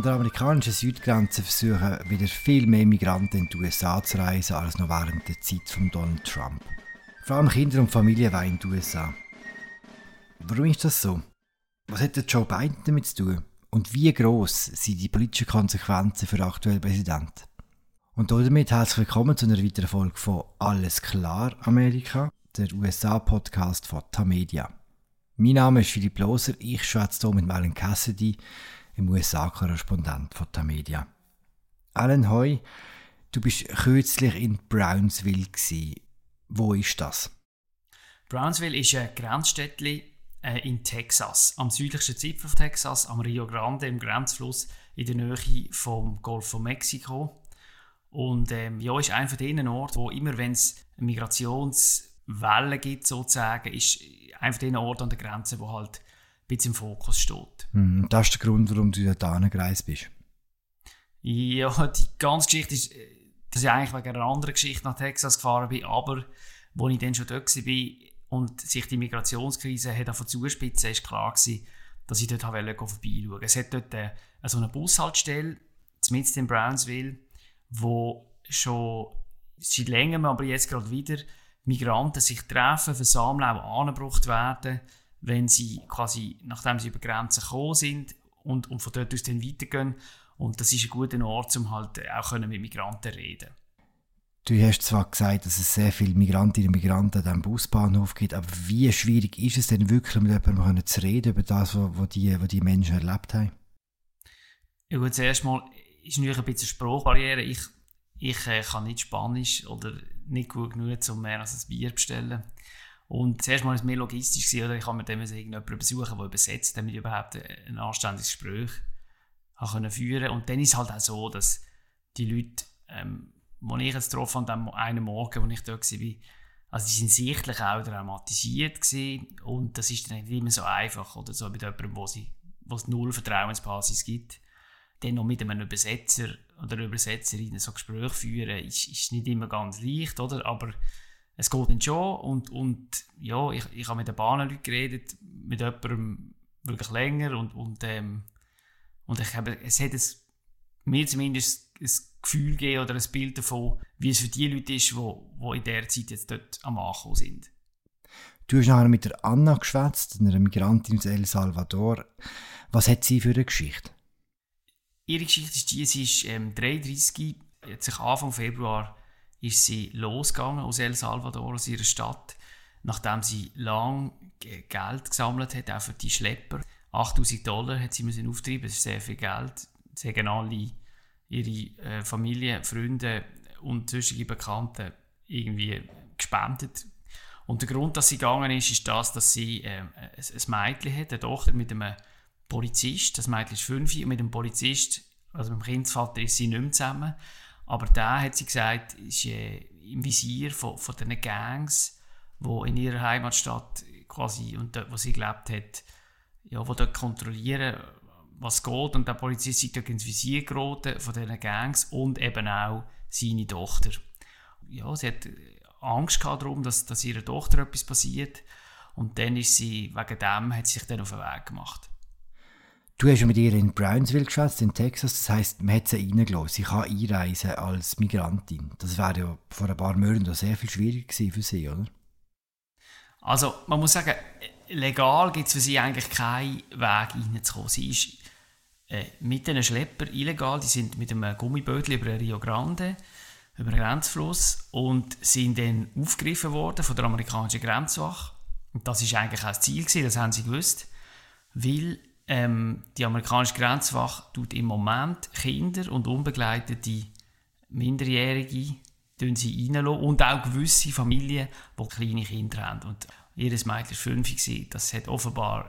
An der amerikanischen Südgrenze versuchen wieder viel mehr Migranten in die USA zu reisen als noch während der Zeit von Donald Trump. Vor allem Kinder und Familien wollen in die USA. Warum ist das so? Was hat Joe Biden damit zu tun? Und wie groß sind die politischen Konsequenzen für den aktuellen Präsidenten? Und damit herzlich willkommen zu einer weiteren Folge von Alles klar Amerika, der USA-Podcast von Tamedia. Mein Name ist Philipp Loser, ich schwätze hier mit Alan Cassidy, im USA-Korrespondent von Tamedia. Alan Hoy, du bist kürzlich in Brownsville gewesen. Wo ist das? Brownsville ist ein Grenzstädtchen äh, in Texas, am südlichsten Zipfel von Texas, am Rio Grande, im Grenzfluss in der Nähe vom Golf von Mexiko. Und ähm, ja, ist einer von den Orten, wo immer, wenn es Migrationswellen gibt, sozusagen, ist einer von den Orten an der Grenze, wo halt bisschen im Fokus steht. Mhm, das ist der Grund, warum du da gereist bist. Ja, die ganze Geschichte ist, äh, dass ich eigentlich wegen einer anderen Geschichte nach Texas gefahren bin, aber wo ich dann schon dort war und sich die Migrationskrise hat zuspitzen, ist klar gewesen, dass ich dort vorbeischauen Es hat dort äh, so eine Bushaltestelle, mitten in Brownsville, wo schon seit längerem, aber jetzt gerade wieder, Migranten sich treffen, versammeln, auch angebracht werden, wenn sie quasi, nachdem sie über Grenzen gekommen sind und, und von dort aus dann weitergehen. Und das ist ein guter Ort, um halt auch mit Migranten zu reden. Du hast zwar gesagt, dass es sehr viele Migrantinnen und Migranten an diesem Busbahnhof gibt, aber wie schwierig ist es denn wirklich, mit jemandem zu reden über das, was die, was die Menschen erlebt haben? Ja gut, zuerst mal ist natürlich ein bisschen Sprachbarriere. Ich, ich äh, kann nicht Spanisch oder nicht gut genug, um mehr als ein Bier zu bestellen. Und zuerst mal war es mehr logistisch, oder ich habe mit dem irgendjemanden besuchen, der übersetzt, damit ich überhaupt ein anständiges Gespräch können führen Und dann ist es halt auch so, dass die Leute, ähm, die ich jetzt getroffen habe, an einem Morgen, wo ich dort war, also die sind sichtlich auch traumatisiert gewesen. und das ist dann nicht immer so einfach, oder so mit jemandem, wo, sie, wo es null Vertrauensbasis gibt. Dann noch mit einem Übersetzer oder Übersetzerin so Gespräche führen, ist, ist nicht immer ganz leicht, oder? Aber es geht dann schon und, und ja, ich, ich habe mit den Bahnenleuten geredet, mit jemandem wirklich länger und, und, ähm, und ich habe, es hat es, mir zumindest ein Gefühl gegeben oder ein Bild davon, wie es für die Leute ist, die wo, wo in der Zeit jetzt dort am Ankommen sind. Du hast nachher mit der Anna geschwätzt, einer Migrantin aus El Salvador. Was hat sie für eine Geschichte? Ihre Geschichte ist die, sie ist ähm, 33, hat sich Anfang Februar ist sie losgegangen aus El Salvador, aus ihrer Stadt, nachdem sie lang Geld gesammelt hat, auch für die Schlepper. 8000 Dollar hat sie müssen auftreiben, das ist sehr viel Geld. Sie haben alle ihre äh, Familie, Freunde und sonstige Bekannte irgendwie gespendet. Und der Grund, dass sie gegangen ist, ist das, dass sie äh, ein Mädchen hat, eine Tochter mit einem Polizist. Das Mädchen ist fünf und mit dem Polizist, also mit dem Kindsvater, ist sie nicht mehr zusammen. Aber der, hat sie gesagt, ist äh, im Visier von, von diesen Gangs, die in ihrer Heimatstadt quasi und dort, wo sie gelebt hat, ja, wo dort kontrollieren, was geht. Und der Polizist ist dort ins Visier geraten von diesen Gangs und eben auch seine Tochter. Ja, sie hat Angst gehabt darum, dass, dass ihrer Tochter etwas passiert. Und dann ist sie, wegen dem, hat sie sich dann auf den Weg gemacht. Du hast ja mit ihr in Brownsville geschätzt, in Texas. Das heisst, man hat sie reingelassen. Sie kann einreisen als Migrantin. Das wäre ja vor ein paar Monaten sehr viel schwieriger gewesen für sie, oder? Also, man muss sagen, legal gibt es für sie eigentlich keinen Weg reinzukommen. Sie ist äh, mit diesen Schlepper illegal. Die sind mit einem Gummibötchen über den Rio Grande, über den Grenzfluss und sind dann aufgegriffen worden von der amerikanischen Grenzwache. Und das ist eigentlich auch das Ziel gewesen, das haben sie gewusst. Weil ähm, die amerikanische Grenzwache tut im Moment Kinder und unbegleitete Minderjährige sie reinlassen und auch gewisse Familien, die kleine Kinder haben. Und ihr Mädchen war fünf, das hat offenbar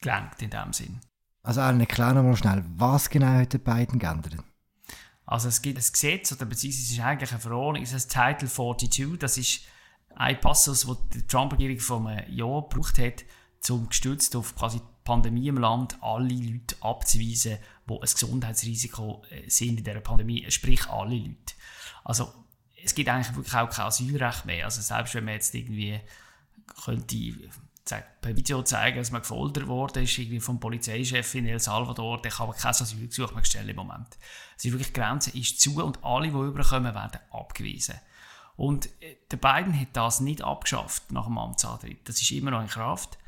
gelenkt in dem Sinn. Also Alan, erklär noch mal schnell, was genau hat die beiden geändert? Also es gibt ein Gesetz, oder beziehungsweise es ist eigentlich eine Verordnung, es ist Title 42, das ist ein Passus, den die Trump-Regierung vor einem Jahr gebraucht hat, um gestützt auf quasi Pandemie im Land alle Leute abzuweisen, die ein Gesundheitsrisiko äh, sind in dieser Pandemie, sprich alle Leute. Also es gibt eigentlich wirklich auch kein Asylrecht mehr. Also selbst wenn man jetzt irgendwie könnte per Video zeigen, dass man gefoltert wurde, ist irgendwie vom Polizeichef in El Salvador, der kann aber kein Asylgesuch mehr stellen im Moment. Es ist wirklich, die Grenze ist zu und alle, die überkommen, werden abgewiesen. Und äh, der Biden hat das nicht abgeschafft nach dem Amtsantritt. Das ist immer noch in Kraft.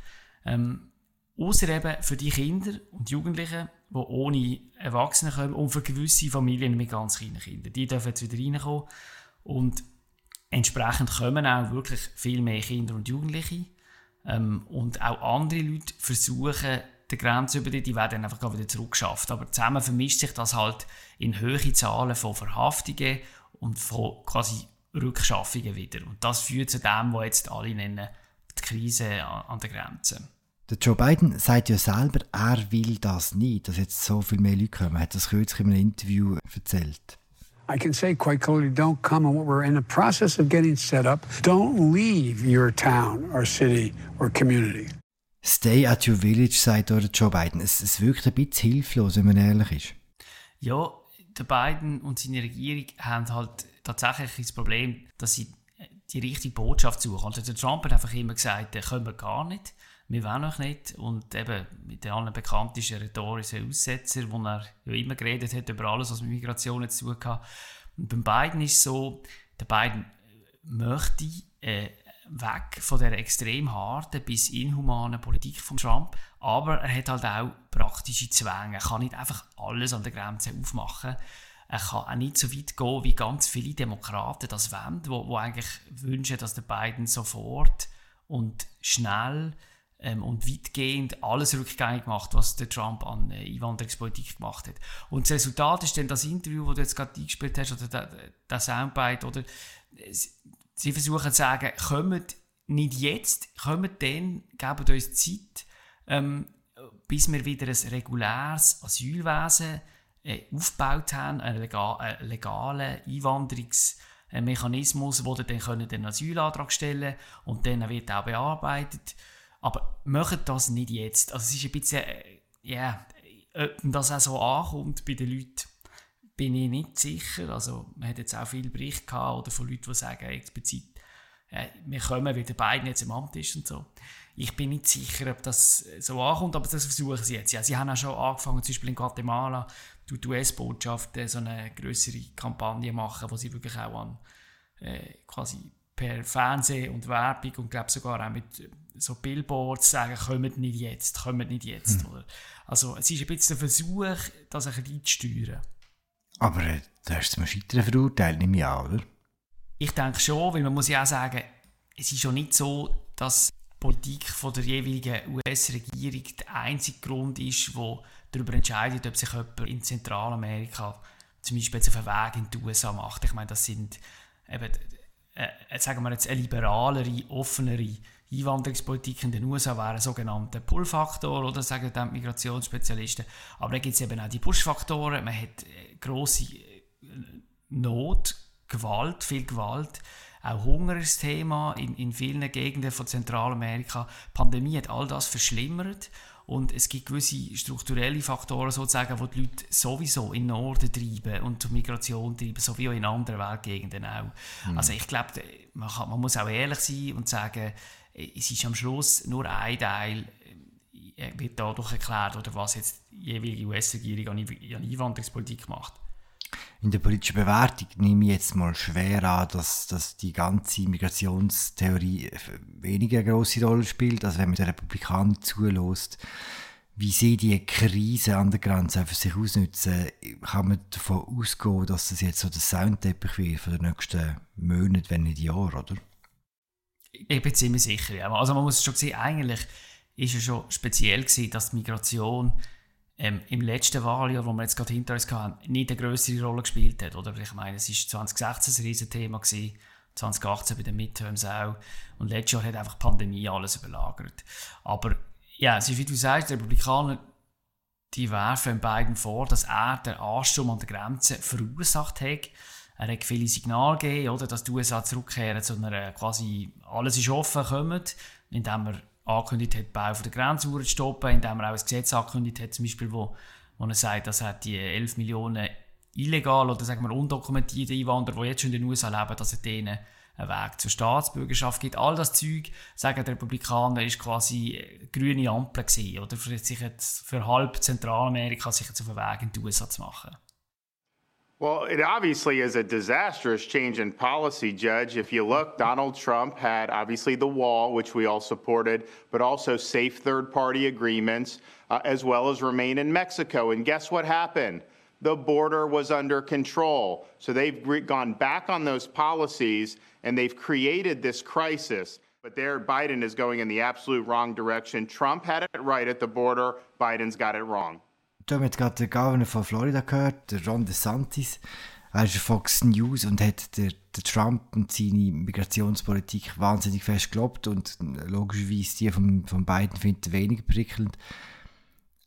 Ähm, Außer eben für die Kinder und Jugendlichen, die ohne Erwachsene kommen und für gewisse Familien mit ganz kleinen Kindern. Die dürfen jetzt wieder reinkommen. Und entsprechend kommen auch wirklich viel mehr Kinder und Jugendliche. Ähm, und auch andere Leute versuchen, die Grenze über die, die werden dann einfach wieder zurückgeschafft. Aber zusammen vermischt sich das halt in hohe Zahlen von Verhaftungen und von quasi Rückschaffungen wieder. Und das führt zu dem, was jetzt alle nennen, die Krise an der Grenze. Der Joe Biden sagt ja selber, er will das nicht, dass jetzt so viel mehr Leute kommen. Er hat das kürzlich in einem Interview erzählt. I can say quite clearly, don't come. And we're in the process of getting set up. Don't leave your town or city or community. Stay at your village, sagt der Joe Biden. Es, es wirkt ein bisschen hilflos, wenn man ehrlich ist. Ja, der Biden und seine Regierung haben halt tatsächlich das Problem, dass sie die richtige Botschaft suchen. Also der Trump hat einfach immer gesagt, den können wir gar nicht wir wollen euch nicht. Und eben mit den allen bekanntesten rhetorischen Aussetzer, wo er ja immer geredet hat über alles, was mit Migration zu tun hat. Und beim Biden ist so, der Biden möchte äh, weg von der extrem harten bis inhumanen Politik von Trump, aber er hat halt auch praktische Zwänge. Er kann nicht einfach alles an der Grenze aufmachen. Er kann auch nicht so weit gehen, wie ganz viele Demokraten das wollen, wo, wo eigentlich wünschen, dass der Biden sofort und schnell ähm, und weitgehend alles rückgängig gemacht, was der Trump an äh, Einwanderungspolitik gemacht hat. Und das Resultat ist dann das Interview, das du jetzt gerade eingespielt hast, oder der, der Soundbite, oder sie versuchen zu sagen, kommt nicht jetzt, kommt dann, geben uns Zeit, ähm, bis wir wieder ein reguläres Asylwesen äh, aufgebaut haben, einen, legal, legalen Einwanderungsmechanismus, wo dann den Asylantrag stellen können und dann wird auch bearbeitet aber macht das nicht jetzt. Also es ist ein bisschen, äh, ja, yeah, ob das auch so ankommt bei den Leuten, bin ich nicht sicher. Also man hat jetzt auch viele Berichte gehabt oder von Leuten, die sagen explizit, äh, wir kommen, weil der Biden jetzt im Amt ist und so. Ich bin nicht sicher, ob das so ankommt, aber das versuchen sie jetzt. Ja, sie haben auch schon angefangen, zum Beispiel in Guatemala, die US-Botschaft so eine größere Kampagne machen, wo sie wirklich auch an äh, quasi per Fernsehen und Werbung und glaube sogar auch mit so Billboards sagen, kommt nicht jetzt, kommt nicht jetzt. Hm. Oder? Also es ist ein bisschen der Versuch, das ein bisschen einzusteuern. Aber äh, da hast du zum Scheitern verurteilt, nehme ich an, oder? Ich denke schon, weil man muss ja auch sagen, es ist schon nicht so, dass die Politik von der jeweiligen US-Regierung der einzige Grund ist, wo darüber entscheidet, ob sich jemand in Zentralamerika zum Beispiel jetzt auf einen Weg in die USA macht. Ich meine, das sind eben, äh, sagen wir jetzt, eine liberalere, offenere Einwanderungspolitik in den USA wäre ein sogenannter Pull-Faktor oder sagen dann Migrationsspezialisten. Aber da gibt es eben auch die Push-Faktoren. Man hat äh, grosse äh, Not, Gewalt, viel Gewalt. Auch Hunger ist Thema in, in vielen Gegenden von Zentralamerika. Die Pandemie hat all das verschlimmert. Und es gibt gewisse strukturelle Faktoren, sozusagen, die die Leute sowieso in den Norden treiben und zur Migration treiben, so wie auch in anderen Weltgegenden auch. Mhm. Also ich glaube, man, man, muss auch ehrlich sein und sagen, es ist am Schluss nur ein Teil, äh, wird dadurch erklärt, oder was jetzt die jeweilige US-Regierung an Einwanderungspolitik macht. In der politischen Bewertung nehme ich jetzt mal schwer an, dass, dass die ganze Migrationstheorie weniger grosse Rolle spielt, als wenn man den Republikanern zulässt. Wie sie die Krise an der Grenze für sich ausnutzen, kann man davon ausgehen, dass das jetzt so der Soundteppich wird für die nächsten Monate, wenn nicht Jahre, oder? Ich bin ziemlich sicher, ja. Also man muss schon sehen, eigentlich ist es schon speziell gewesen, dass die Migration ähm, im letzten Wahljahr, wo wir jetzt gerade hinter uns hatten, nicht eine größere Rolle gespielt hat. Oder? Ich meine, es war 2016 ein Riesenthema, gewesen, 2018 bei den Midterms auch. Und letztes Jahr hat einfach die Pandemie alles überlagert. Aber ja, es ist wie du sagst, die Republikaner die werfen beiden vor, dass er den Ansturm an der Grenze verursacht hat er hat viele Signale gegeben, oder, dass die USA zurückkehren zu einer quasi alles ist offen kommen, indem er angekündigt hat, den Bau der Grenzmauer zu stoppen, indem er auch ein Gesetz angekündigt hat, zum Beispiel, wo, wo er sagt, dass er die 11 Millionen illegal oder sagen wir undokumentierte Einwanderer, die jetzt schon in den USA leben, dass er denen einen Weg zur Staatsbürgerschaft gibt. All das Zeug, sagen die Republikaner, ist quasi grüne Ampel gewesen, oder für, sich jetzt, für halb Zentralamerika sich jetzt auf den Weg in die USA zu machen. Well, it obviously is a disastrous change in policy, Judge. If you look, Donald Trump had obviously the wall, which we all supported, but also safe third party agreements, uh, as well as remain in Mexico. And guess what happened? The border was under control. So they've gone back on those policies and they've created this crisis. But there, Biden is going in the absolute wrong direction. Trump had it right at the border, Biden's got it wrong. Du haben jetzt gerade den Governor von Florida gehört, der Ron DeSantis. Er ist Fox News und hat der, der Trump und seine Migrationspolitik wahnsinnig fest gelobt und logischerweise die von, von Biden findet weniger prickelnd.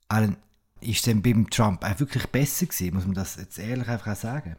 Alan, ist denn beim Trump auch wirklich besser gewesen, muss man das jetzt ehrlich einfach auch sagen?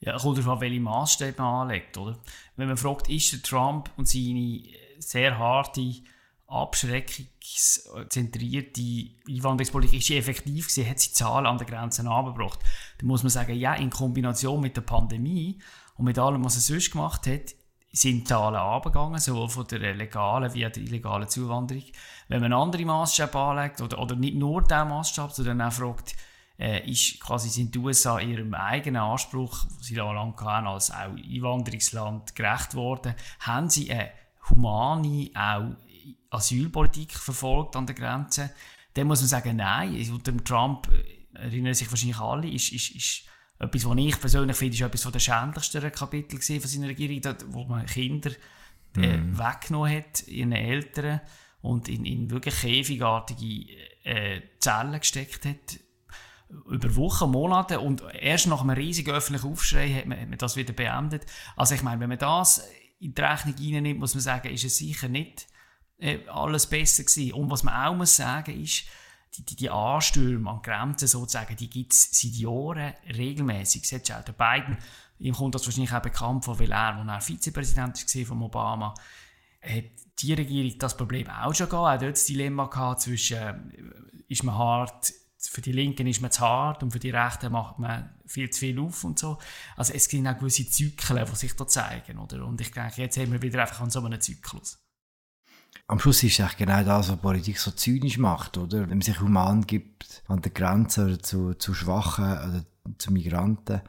Ja, kommt darauf an, welche Maßstäbe man anlegt, oder? Wenn man fragt, ist der Trump und seine sehr harte abschreckungszentrierte Einwanderungspolitik ist sie effektiv gewesen, hat sie Zahlen an den Grenzen abgebracht. Da muss man sagen, ja, in Kombination mit der Pandemie und mit allem, was er sonst gemacht hat, sind Zahlen abgegangen, sowohl von der legalen wie auch der illegalen Zuwanderung. Wenn man andere Maßstäbe anlegt, oder, oder nicht nur diesen Maßstab, sondern auch fragt, äh, ist quasi sind die USA ihrem eigenen Anspruch, den sie lange hatten, als auch Einwanderungsland gerecht worden, haben sie eine humane, auch Asylpolitik verfolgt an der Grenze, dann muss man sagen, nein, unter dem Trump, äh, erinnern sich wahrscheinlich alle, ist, ist, ist etwas, was ich persönlich finde, ist etwas von der schändlichsten Kapitel von seiner Regierung, wo man Kinder äh, mm. weggenommen hat, ihren Eltern und in, in wirklich käfigartige äh, Zellen gesteckt hat, über Wochen, Monate und erst nach einem riesigen öffentlichen Aufschrei hat man, hat man das wieder beendet. Also ich meine, wenn man das in die Rechnung reinnimmt, muss man sagen, ist es sicher nicht alles besser gewesen. Und was man auch muss sagen ist, die, die, die Anstürme an Grenzen sozusagen, die gibt es seit Jahren regelmäßig. Siehst du auch, der Biden, ihm kommt das wahrscheinlich auch bekannt von, weil er, als er Vizepräsident war von Obama, hat die Regierung das Problem auch schon gehabt, auch dort das Dilemma gehabt zwischen, äh, ist man hart, für die Linken ist man zu hart und für die Rechten macht man viel zu viel auf und so. Also es gibt auch gewisse Zyklen, die sich da zeigen, oder? Und ich denke, jetzt haben wir wieder einfach an so einem Zyklus am Schluss ist es genau das, was Politik so zynisch macht, oder? Wenn man sich human gibt an der Grenze zu, zu Schwachen oder zu Migranten,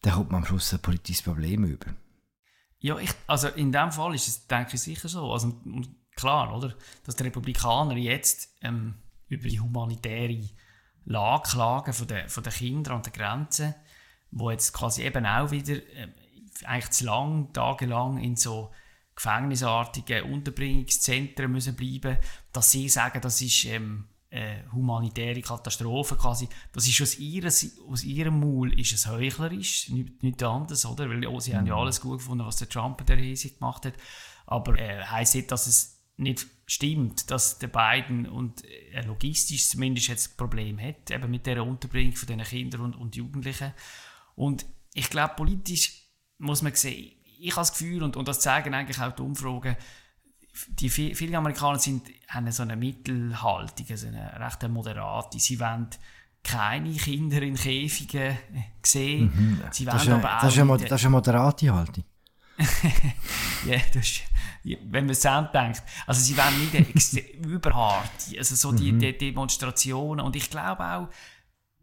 dann kommt man am Schluss ein politisches Problem über. Ja, ich, also in dem Fall ist es, denke ich, sicher so. Also, klar, oder? Dass die Republikaner jetzt ähm, über die humanitäre Lage klagen von den, von den Kindern an der Grenze, wo jetzt quasi eben auch wieder äh, eigentlich zu lang, tagelang in so gefängnisartigen Unterbringungszentren müssen bleiben, dass sie sagen, das ist ähm, eine humanitäre Katastrophe quasi. Das ist aus, ihrer, aus ihrem Maul ist es heuchlerisch, nichts nicht anderes, oder? Weil oh, sie mhm. haben ja mhm. alles gut gefunden, was der Trump der Riesig gemacht hat. Aber äh, heisst nicht, dass es nicht stimmt, dass der Biden und äh, logistisch zumindest jetzt ein Problem hat, eben mit der Unterbringung von diesen Kindern und, und Jugendlichen. Und ich glaube, politisch muss man sehen, ich habe das Gefühl, und, und das zeigen eigentlich auch die Umfragen, die, viele Amerikaner sind, haben so eine Mittelhaltung, also eine recht moderate. Sie wollen keine Kinder in Käfigen sehen. Mhm. Sie das, ist aber das, ist eine, das ist eine moderate Haltung. ja, das ist, wenn man es denkt. Also sie wollen nicht überhart, also so die, mhm. die Demonstrationen. Und ich glaube auch,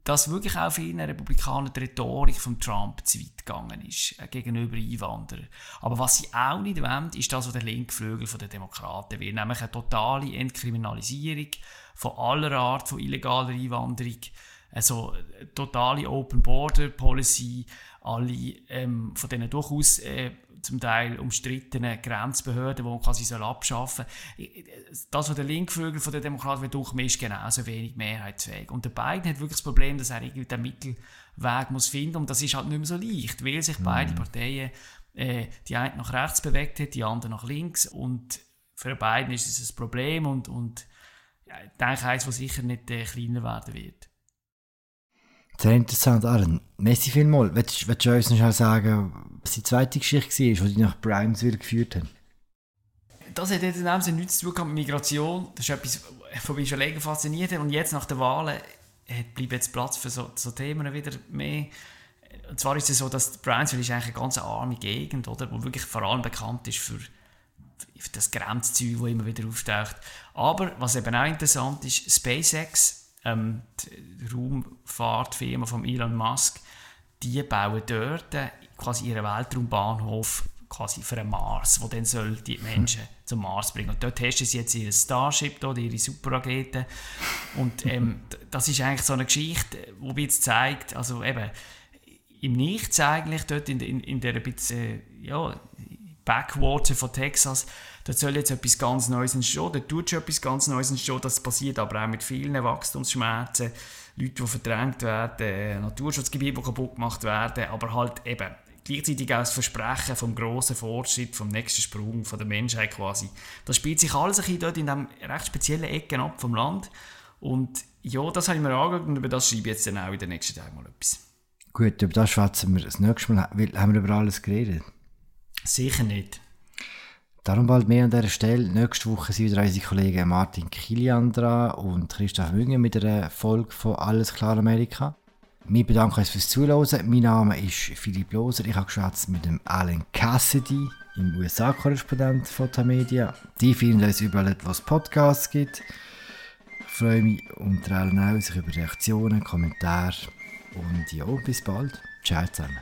dass wirklich auch vielen Republikanern die Rhetorik von Trump zu weit gegangen ist äh, gegenüber Einwanderern. Aber was sie auch nicht wollen, ist das, was der linke Flügel der Demokraten will, nämlich eine totale Entkriminalisierung von aller Art von illegaler Einwanderung, also totale Open Border Policy, alle ähm, von denen durchaus äh, zum Teil umstrittenen Grenzbehörden, die man quasi soll abschaffen soll. Das, was der Linkflügel von der Demokraten durchmischen, ist genauso wenig mehrheitsfähig. Und der Biden hat wirklich das Problem, dass er irgendwie den Mittelweg muss finden und das ist halt nicht mehr so leicht, weil sich mhm. beide Parteien äh, die eine nach rechts bewegt hat, die andere nach links und für Biden ist es ein Problem und, und ja, ich denke eins, was sicher nicht äh, kleiner werden wird. Sehr interessant, Aaron. Merci vielmals. Willst, willst du uns noch sagen, was die zweite Geschichte war, die dich nach Brimesville geführt hat? Das hat in dem Sinne nichts zu tun mit Migration. Das ist etwas, von mich schon länger fasziniert hat. Und jetzt nach den Wahlen hat, bleibt jetzt Platz für so, so Themen wieder mehr. und zwar ist es so, dass Brownsville ist eigentlich eine ganz arme Gegend, oder, wo wirklich vor allem bekannt ist für, für das Grenzzeug, das immer wieder auftaucht. Aber was eben auch interessant ist, SpaceX, ähm, die Raumfahrtfirma von Elon Musk, die bauen dort quasi ihren Weltraumbahnhof quasi für den Mars, wo dann soll die Menschen zum Mars bringen. Und dort testen sie jetzt ihr Starship, dort, ihre Superraketen. Und ähm, das ist eigentlich so eine Geschichte, die jetzt zeigt, also eben, im Nichts eigentlich, dort in, in, in der bisschen, ja, Backwater von Texas, da soll jetzt etwas ganz Neues entstehen, da tut schon etwas ganz Neues entstehen, das passiert aber auch mit vielen Wachstumsschmerzen, Leute, die verdrängt werden, Naturschutzgebiete, die kaputt gemacht werden, aber halt eben gleichzeitig auch das Versprechen vom grossen Fortschritt, vom nächsten Sprung von der Menschheit quasi. Das spielt sich alles ein bisschen dort in diesem recht speziellen Ecken ab vom Land und ja, das habe ich mir angeschaut und über das schreibe ich jetzt dann auch in den nächsten Tagen mal etwas. Gut, über das schwätzen wir das nächste Mal. Haben wir über alles geredet? Sicher nicht. Darum bald mehr an dieser Stelle. Nächste Woche sind wieder unsere Kollegen Martin Kilian dran und Christoph Münger mit einer Folge von Alles klar Amerika. Wir bedanken uns fürs Zuhören. Mein Name ist Philipp Loser. Ich habe geschwätzt mit dem Alan Cassidy, im USA-Korrespondent von Tamedia. Die finden uns überall, wo es Podcasts gibt. Ich freue mich unter anderem auch über Reaktionen, Kommentare und ja, bis bald. Ciao zusammen.